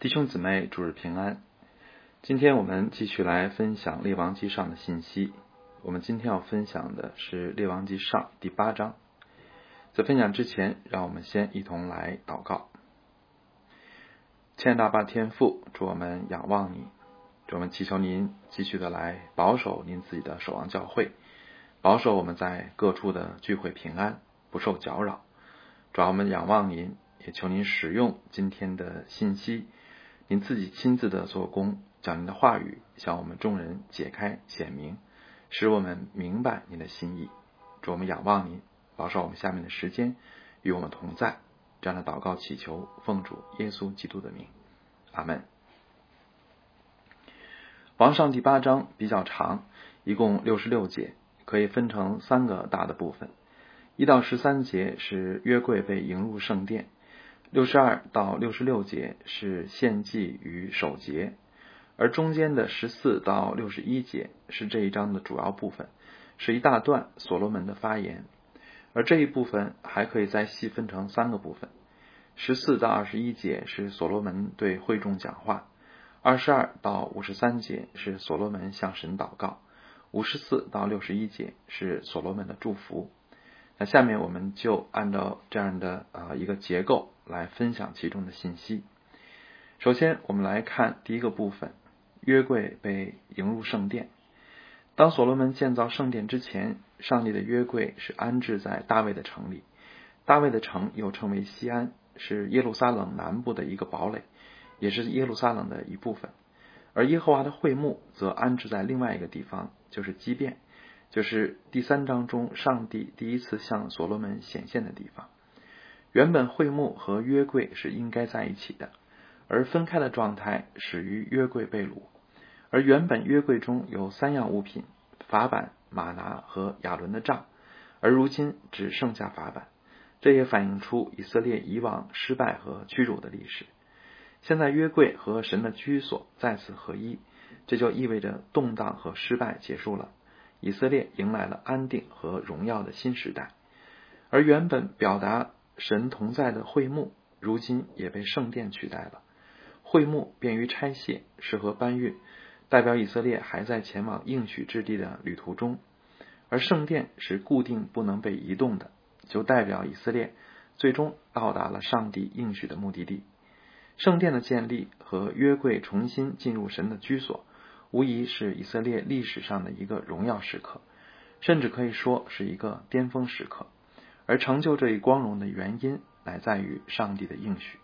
弟兄姊妹，主日平安。今天我们继续来分享《列王记上》的信息。我们今天要分享的是《列王记上》第八章。在分享之前，让我们先一同来祷告。亲爱的爸天父，祝我们仰望你，祝我们祈求您继续的来保守您自己的守望教会，保守我们在各处的聚会平安，不受搅扰。主要我们仰望您，也求您使用今天的信息。您自己亲自的做工，将您的话语向我们众人解开显明，使我们明白您的心意。祝我们仰望您，保守我们下面的时间与我们同在。这样的祷告祈求，奉主耶稣基督的名，阿门。王上第八章比较长，一共六十六节，可以分成三个大的部分。一到十三节是约柜被迎入圣殿。六十二到六十六节是献祭与守节，而中间的十四到六十一节是这一章的主要部分，是一大段所罗门的发言。而这一部分还可以再细分成三个部分：十四到二十一节是所罗门对会众讲话；二十二到五十三节是所罗门向神祷告；五十四到六十一节是所罗门的祝福。那下面我们就按照这样的呃一个结构。来分享其中的信息。首先，我们来看第一个部分：约柜被迎入圣殿。当所罗门建造圣殿之前，上帝的约柜是安置在大卫的城里。大卫的城又称为西安，是耶路撒冷南部的一个堡垒，也是耶路撒冷的一部分。而耶和华的会幕则安置在另外一个地方，就是基变，就是第三章中上帝第一次向所罗门显现的地方。原本会幕和约柜是应该在一起的，而分开的状态始于约柜被掳。而原本约柜中有三样物品：法版、马拿和亚伦的杖，而如今只剩下法版。这也反映出以色列以往失败和屈辱的历史。现在约柜和神的居所再次合一，这就意味着动荡和失败结束了，以色列迎来了安定和荣耀的新时代。而原本表达。神同在的会幕，如今也被圣殿取代了。会幕便于拆卸，适合搬运，代表以色列还在前往应许之地的旅途中；而圣殿是固定不能被移动的，就代表以色列最终到达了上帝应许的目的地。圣殿的建立和约柜重新进入神的居所，无疑是以色列历史上的一个荣耀时刻，甚至可以说是一个巅峰时刻。而成就这一光荣的原因，乃在于上帝的应许。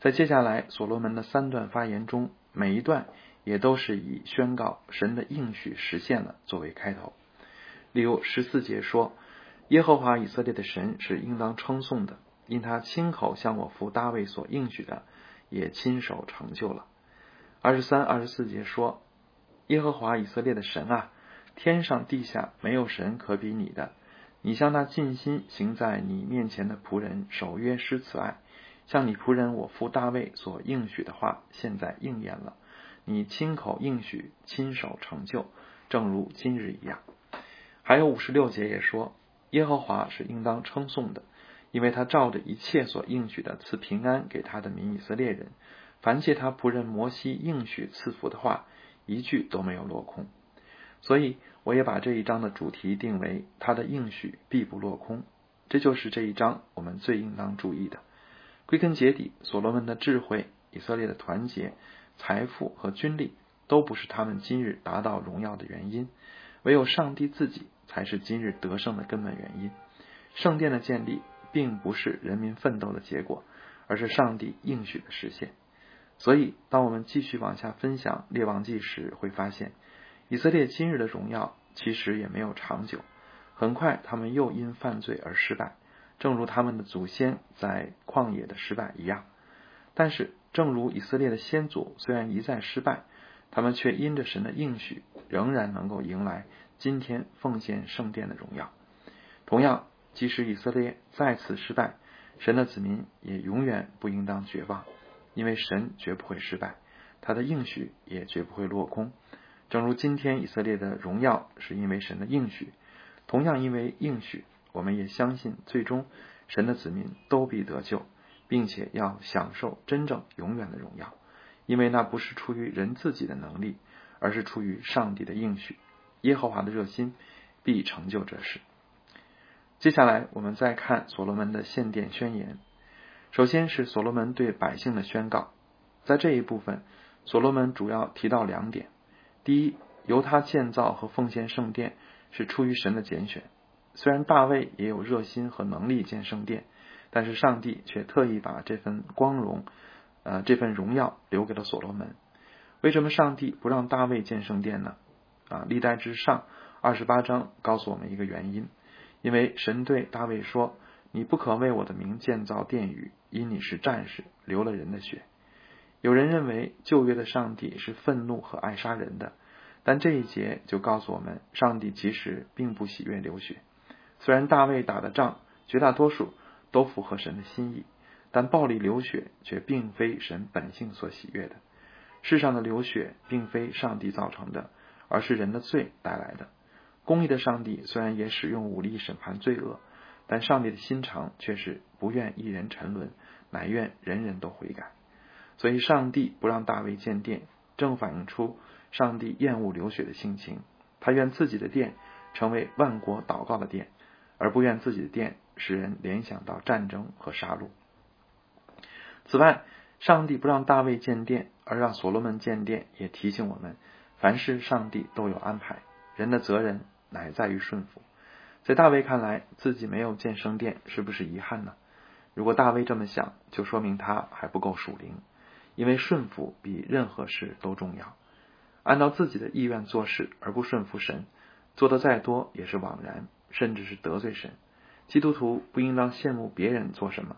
在接下来所罗门的三段发言中，每一段也都是以宣告神的应许实现了作为开头。例如十四节说：“耶和华以色列的神是应当称颂的，因他亲口向我父大卫所应许的，也亲手成就了。”二十三、二十四节说：“耶和华以色列的神啊，天上地下没有神可比你的。”你向那尽心行在你面前的仆人守约施慈爱，向你仆人我父大卫所应许的话，现在应验了。你亲口应许，亲手成就，正如今日一样。还有五十六节也说，耶和华是应当称颂的，因为他照着一切所应许的赐平安给他的民以色列人，凡借他仆人摩西应许赐福的话，一句都没有落空。所以，我也把这一章的主题定为“他的应许必不落空”，这就是这一章我们最应当注意的。归根结底，所罗门的智慧、以色列的团结、财富和军力，都不是他们今日达到荣耀的原因，唯有上帝自己才是今日得胜的根本原因。圣殿的建立并不是人民奋斗的结果，而是上帝应许的实现。所以，当我们继续往下分享列王记时，会发现。以色列今日的荣耀其实也没有长久，很快他们又因犯罪而失败，正如他们的祖先在旷野的失败一样。但是，正如以色列的先祖虽然一再失败，他们却因着神的应许，仍然能够迎来今天奉献圣殿的荣耀。同样，即使以色列再次失败，神的子民也永远不应当绝望，因为神绝不会失败，他的应许也绝不会落空。正如今天以色列的荣耀是因为神的应许，同样因为应许，我们也相信最终神的子民都必得救，并且要享受真正永远的荣耀。因为那不是出于人自己的能力，而是出于上帝的应许。耶和华的热心必成就这事。接下来，我们再看所罗门的献殿宣言。首先是所罗门对百姓的宣告，在这一部分，所罗门主要提到两点：第一，由他建造和奉献圣殿是出于神的拣选。虽然大卫也有热心和能力建圣殿，但是上帝却特意把这份光荣，呃，这份荣耀留给了所罗门。为什么上帝不让大卫建圣殿呢？啊，历代之上二十八章告诉我们一个原因：因为神对大卫说：“你不可为我的名建造殿宇，因你是战士，流了人的血。”有人认为旧约的上帝是愤怒和爱杀人的，但这一节就告诉我们，上帝其实并不喜悦流血。虽然大卫打的仗绝大多数都符合神的心意，但暴力流血却并非神本性所喜悦的。世上的流血并非上帝造成的，而是人的罪带来的。公义的上帝虽然也使用武力审判罪恶，但上帝的心肠却是不愿一人沉沦，乃愿人人都悔改。所以，上帝不让大卫建殿，正反映出上帝厌恶流血的性情。他愿自己的殿成为万国祷告的殿。而不愿自己的殿使人联想到战争和杀戮。此外，上帝不让大卫建殿，而让所罗门建殿，也提醒我们：凡事上帝都有安排，人的责任乃在于顺服。在大卫看来，自己没有建圣殿，是不是遗憾呢？如果大卫这么想，就说明他还不够属灵，因为顺服比任何事都重要。按照自己的意愿做事而不顺服神，做的再多也是枉然。甚至是得罪神。基督徒不应当羡慕别人做什么，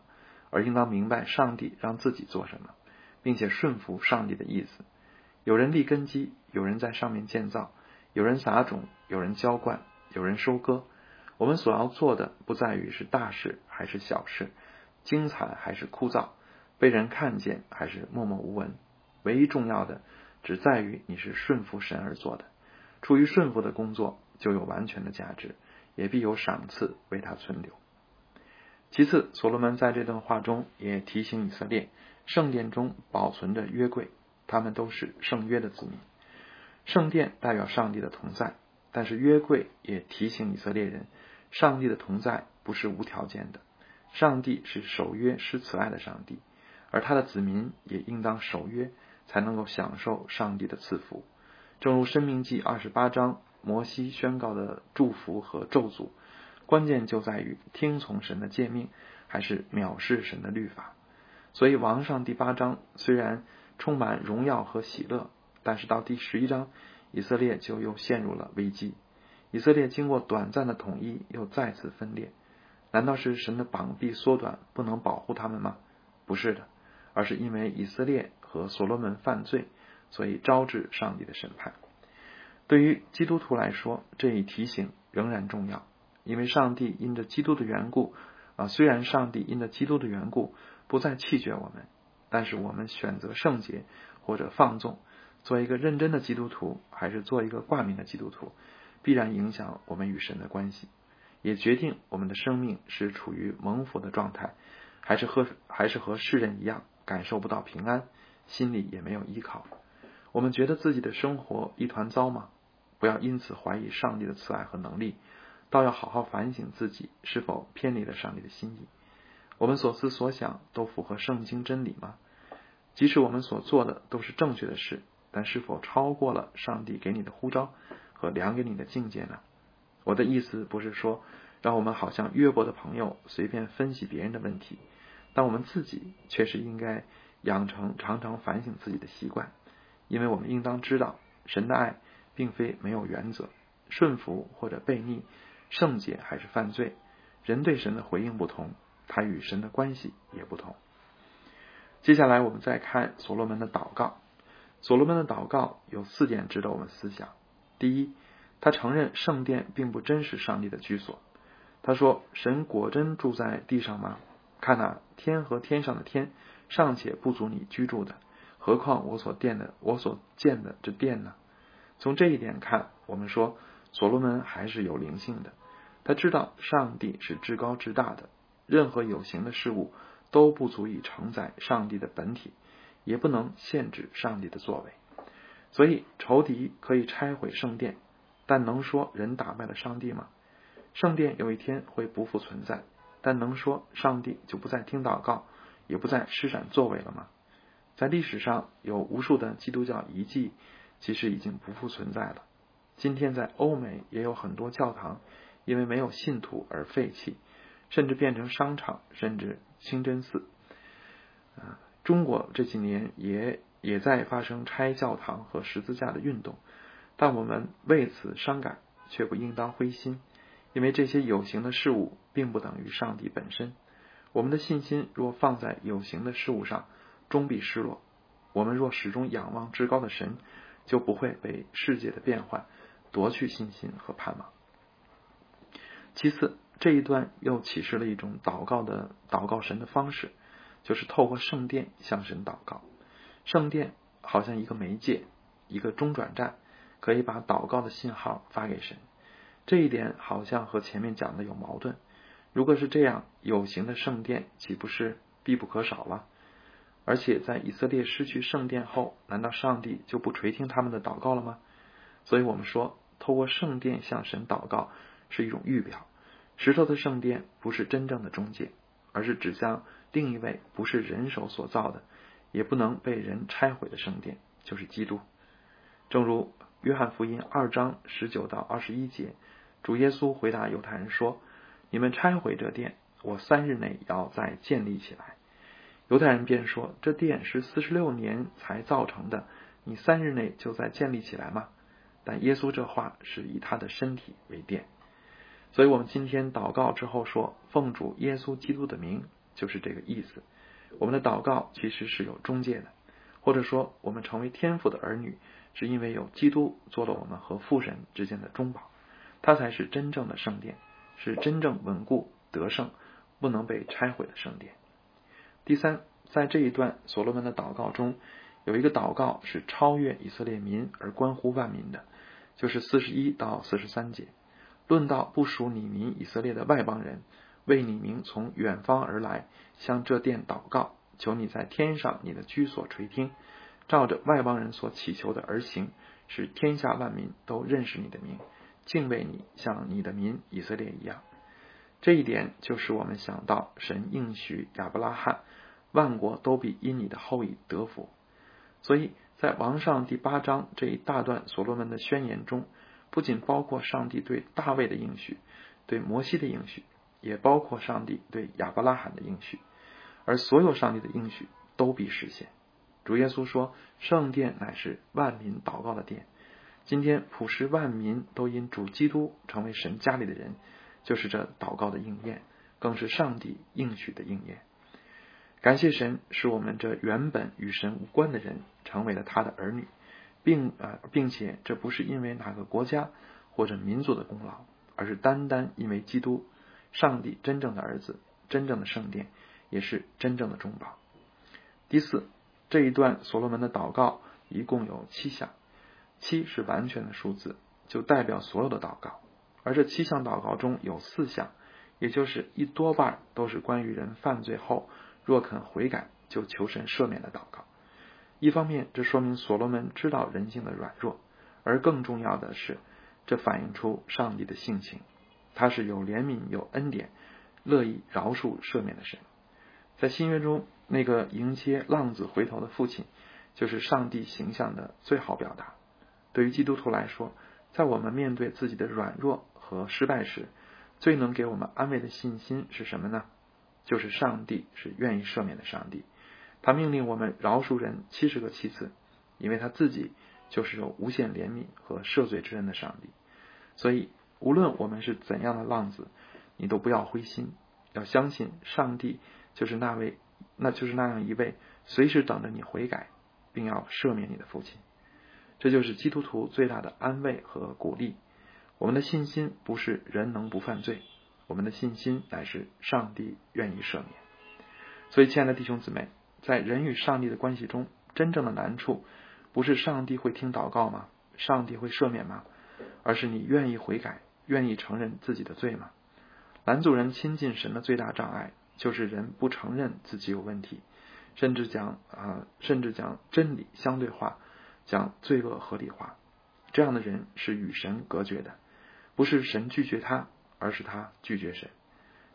而应当明白上帝让自己做什么，并且顺服上帝的意思。有人立根基，有人在上面建造，有人撒种，有人浇灌，有人收割。我们所要做的，不在于是大事还是小事，精彩还是枯燥，被人看见还是默默无闻。唯一重要的，只在于你是顺服神而做的。出于顺服的工作，就有完全的价值。也必有赏赐为他存留。其次，所罗门在这段话中也提醒以色列，圣殿中保存着约柜，他们都是圣约的子民。圣殿代表上帝的同在，但是约柜也提醒以色列人，上帝的同在不是无条件的，上帝是守约施慈爱的上帝，而他的子民也应当守约，才能够享受上帝的赐福。正如《生命记》二十八章。摩西宣告的祝福和咒诅，关键就在于听从神的诫命，还是藐视神的律法。所以王上第八章虽然充满荣耀和喜乐，但是到第十一章，以色列就又陷入了危机。以色列经过短暂的统一，又再次分裂。难道是神的膀臂缩短，不能保护他们吗？不是的，而是因为以色列和所罗门犯罪，所以招致上帝的审判。对于基督徒来说，这一提醒仍然重要，因为上帝因着基督的缘故啊，虽然上帝因着基督的缘故不再弃绝我们，但是我们选择圣洁或者放纵，做一个认真的基督徒，还是做一个挂名的基督徒，必然影响我们与神的关系，也决定我们的生命是处于蒙福的状态，还是和还是和世人一样感受不到平安，心里也没有依靠。我们觉得自己的生活一团糟吗？不要因此怀疑上帝的慈爱和能力，倒要好好反省自己是否偏离了上帝的心意。我们所思所想都符合圣经真理吗？即使我们所做的都是正确的事，但是否超过了上帝给你的呼召和量给你的境界呢？我的意思不是说让我们好像约伯的朋友随便分析别人的问题，但我们自己却是应该养成常常反省自己的习惯，因为我们应当知道神的爱。并非没有原则，顺服或者悖逆，圣洁还是犯罪，人对神的回应不同，他与神的关系也不同。接下来我们再看所罗门的祷告。所罗门的祷告有四点值得我们思想：第一，他承认圣殿并不真实上帝的居所。他说：“神果真住在地上吗？看呐，天和天上的天尚且不足你居住的，何况我所殿的，我所建的这殿呢？”从这一点看，我们说所罗门还是有灵性的。他知道上帝是至高至大的，任何有形的事物都不足以承载上帝的本体，也不能限制上帝的作为。所以，仇敌可以拆毁圣殿，但能说人打败了上帝吗？圣殿有一天会不复存在，但能说上帝就不再听祷告，也不再施展作为了吗？在历史上有无数的基督教遗迹，其实已经不复存在了。今天在欧美也有很多教堂，因为没有信徒而废弃，甚至变成商场，甚至清真寺。啊，中国这几年也也在发生拆教堂和十字架的运动，但我们为此伤感，却不应当灰心。因为这些有形的事物并不等于上帝本身，我们的信心若放在有形的事物上，终必失落。我们若始终仰望至高的神，就不会被世界的变幻夺去信心和盼望。其次，这一段又启示了一种祷告的祷告神的方式，就是透过圣殿向神祷告。圣殿好像一个媒介，一个中转站，可以把祷告的信号发给神。这一点好像和前面讲的有矛盾。如果是这样，有形的圣殿岂不是必不可少了？而且在以色列失去圣殿后，难道上帝就不垂听他们的祷告了吗？所以我们说，透过圣殿向神祷告是一种预表。石头的圣殿不是真正的中介，而是指向另一位不是人手所造的，也不能被人拆毁的圣殿，就是基督。正如约翰福音二章十九到二十一节。主耶稣回答犹太人说：“你们拆毁这殿，我三日内要再建立起来。”犹太人便说：“这殿是四十六年才造成的，你三日内就再建立起来吗？”但耶稣这话是以他的身体为殿，所以我们今天祷告之后说：“奉主耶稣基督的名”，就是这个意思。我们的祷告其实是有中介的，或者说我们成为天父的儿女，是因为有基督做了我们和父神之间的中保。它才是真正的圣殿，是真正稳固得胜、不能被拆毁的圣殿。第三，在这一段所罗门的祷告中，有一个祷告是超越以色列民而关乎万民的，就是四十一到四十三节，论到不属你民以色列的外邦人，为你名从远方而来，向这殿祷告，求你在天上你的居所垂听，照着外邦人所祈求的而行，使天下万民都认识你的名。敬畏你，像你的民以色列一样，这一点就使我们想到神应许亚伯拉罕，万国都必因你的后裔得福。所以在王上第八章这一大段所罗门的宣言中，不仅包括上帝对大卫的应许，对摩西的应许，也包括上帝对亚伯拉罕的应许，而所有上帝的应许都必实现。主耶稣说：“圣殿乃是万民祷告的殿。”今天普世万民都因主基督成为神家里的人，就是这祷告的应验，更是上帝应许的应验。感谢神，使我们这原本与神无关的人成为了他的儿女，并啊，并且这不是因为哪个国家或者民族的功劳，而是单单因为基督，上帝真正的儿子，真正的圣殿，也是真正的中保。第四，这一段所罗门的祷告一共有七项。七是完全的数字，就代表所有的祷告。而这七项祷告中有四项，也就是一多半都是关于人犯罪后若肯悔改就求神赦免的祷告。一方面，这说明所罗门知道人性的软弱；而更重要的是，这反映出上帝的性情，他是有怜悯、有恩典、乐意饶恕赦免的神。在新约中，那个迎接浪子回头的父亲，就是上帝形象的最好表达。对于基督徒来说，在我们面对自己的软弱和失败时，最能给我们安慰的信心是什么呢？就是上帝是愿意赦免的上帝，他命令我们饶恕人七十个七次，因为他自己就是有无限怜悯和赦罪之恩的上帝。所以，无论我们是怎样的浪子，你都不要灰心，要相信上帝就是那位，那就是那样一位随时等着你悔改，并要赦免你的父亲。这就是基督徒最大的安慰和鼓励。我们的信心不是人能不犯罪，我们的信心乃是上帝愿意赦免。所以，亲爱的弟兄姊妹，在人与上帝的关系中，真正的难处不是上帝会听祷告吗？上帝会赦免吗？而是你愿意悔改，愿意承认自己的罪吗？男主人亲近神的最大障碍就是人不承认自己有问题，甚至讲啊，甚至讲真理相对化，讲罪恶合理化。这样的人是与神隔绝的，不是神拒绝他，而是他拒绝神。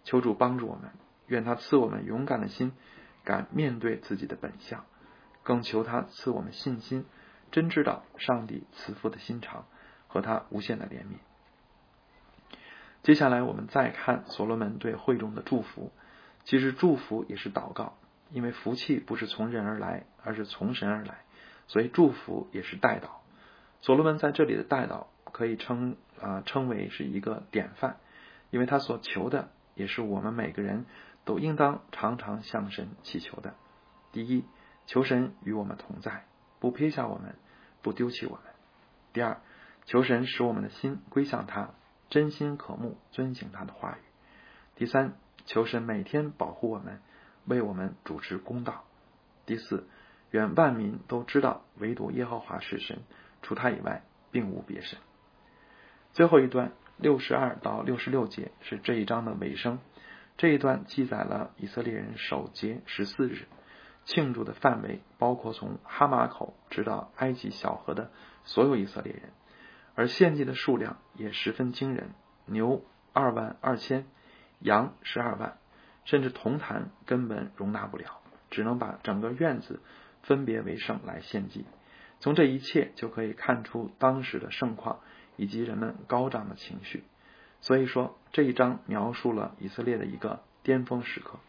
求主帮助我们，愿他赐我们勇敢的心，敢面对自己的本相，更求他赐我们信心，真知道上帝慈父的心肠和他无限的怜悯。接下来我们再看所罗门对会众的祝福。其实祝福也是祷告，因为福气不是从人而来，而是从神而来，所以祝福也是代祷。所罗门在这里的代祷可以称啊称为是一个典范，因为他所求的也是我们每个人都应当常常向神祈求的。第一，求神与我们同在，不撇下我们，不丢弃我们；第二，求神使我们的心归向他，真心渴慕遵行他的话语；第三。求神每天保护我们，为我们主持公道。第四，愿万民都知道，唯独耶和华是神，除他以外，并无别神。最后一段六十二到六十六节是这一章的尾声。这一段记载了以色列人守节十四日，庆祝的范围包括从哈马口直到埃及小河的所有以色列人，而献祭的数量也十分惊人，牛二万二千。羊十二万，甚至铜坛根本容纳不了，只能把整个院子分别为圣来献祭。从这一切就可以看出当时的盛况以及人们高涨的情绪。所以说这一章描述了以色列的一个巅峰时刻。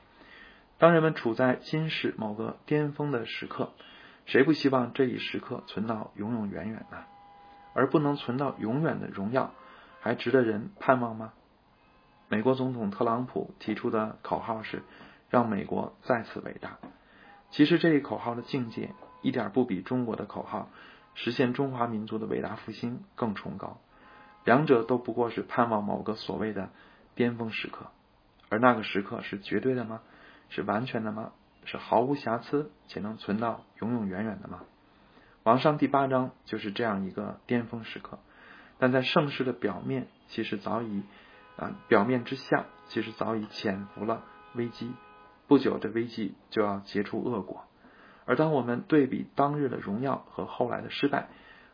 当人们处在今世某个巅峰的时刻，谁不希望这一时刻存到永永远远呢？而不能存到永远的荣耀，还值得人盼望吗？美国总统特朗普提出的口号是“让美国再次伟大”。其实这一口号的境界一点不比中国的口号“实现中华民族的伟大复兴”更崇高。两者都不过是盼望某个所谓的巅峰时刻，而那个时刻是绝对的吗？是完全的吗？是毫无瑕疵且能存到永永远远的吗？王上第八章就是这样一个巅峰时刻，但在盛世的表面，其实早已。啊，表面之下其实早已潜伏了危机，不久这危机就要结出恶果。而当我们对比当日的荣耀和后来的失败，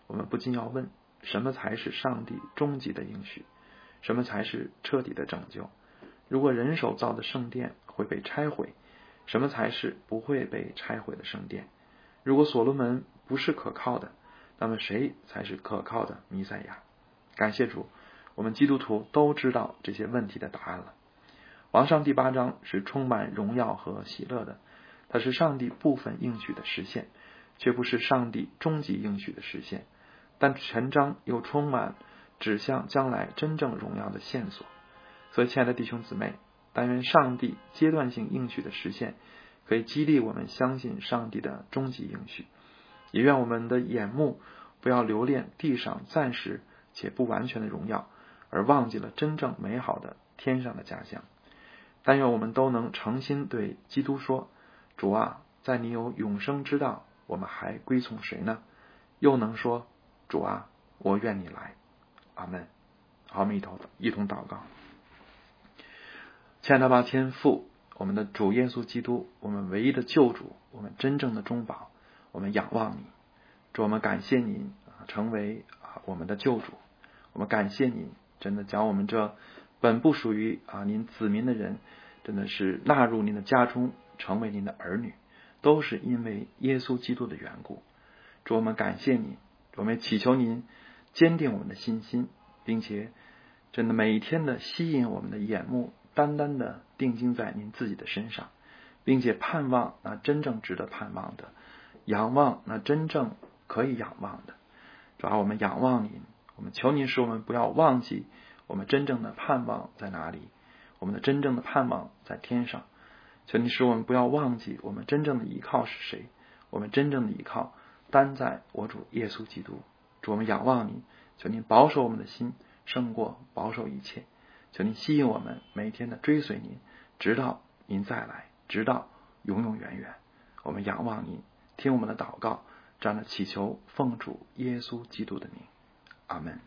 我们不禁要问：什么才是上帝终极的应许？什么才是彻底的拯救？如果人手造的圣殿会被拆毁，什么才是不会被拆毁的圣殿？如果所罗门不是可靠的，那么谁才是可靠的弥赛亚？感谢主。我们基督徒都知道这些问题的答案了。王上第八章是充满荣耀和喜乐的，它是上帝部分应许的实现，却不是上帝终极应许的实现。但全章又充满指向将来真正荣耀的线索。所以，亲爱的弟兄姊妹，但愿上帝阶段性应许的实现，可以激励我们相信上帝的终极应许，也愿我们的眼目不要留恋地上暂时且不完全的荣耀。而忘记了真正美好的天上的家乡。但愿我们都能诚心对基督说：“主啊，在你有永生之道，我们还归从谁呢？”又能说：“主啊，我愿你来。”阿门。好，我们一同一同祷告。亲爱的爸天父，我们的主耶稣基督，我们唯一的救主，我们真正的中保，我们仰望你。主，我们感谢您啊，成为啊我们的救主。我们感谢您。真的将我们这本不属于啊您子民的人，真的是纳入您的家中，成为您的儿女，都是因为耶稣基督的缘故。主我们感谢您，我们祈求您坚定我们的信心，并且真的每一天的吸引我们的眼目，单单的定睛在您自己的身上，并且盼望那真正值得盼望的，仰望那真正可以仰望的。主要我们仰望您。我们求您使我们不要忘记我们真正的盼望在哪里，我们的真正的盼望在天上。求您使我们不要忘记我们真正的依靠是谁，我们真正的依靠单在我主耶稣基督。主，我们仰望您，求您保守我们的心胜过保守一切。求您吸引我们每天的追随您，直到您再来，直到永永远远。我们仰望您，听我们的祷告，这样的祈求奉主耶稣基督的名。Amen.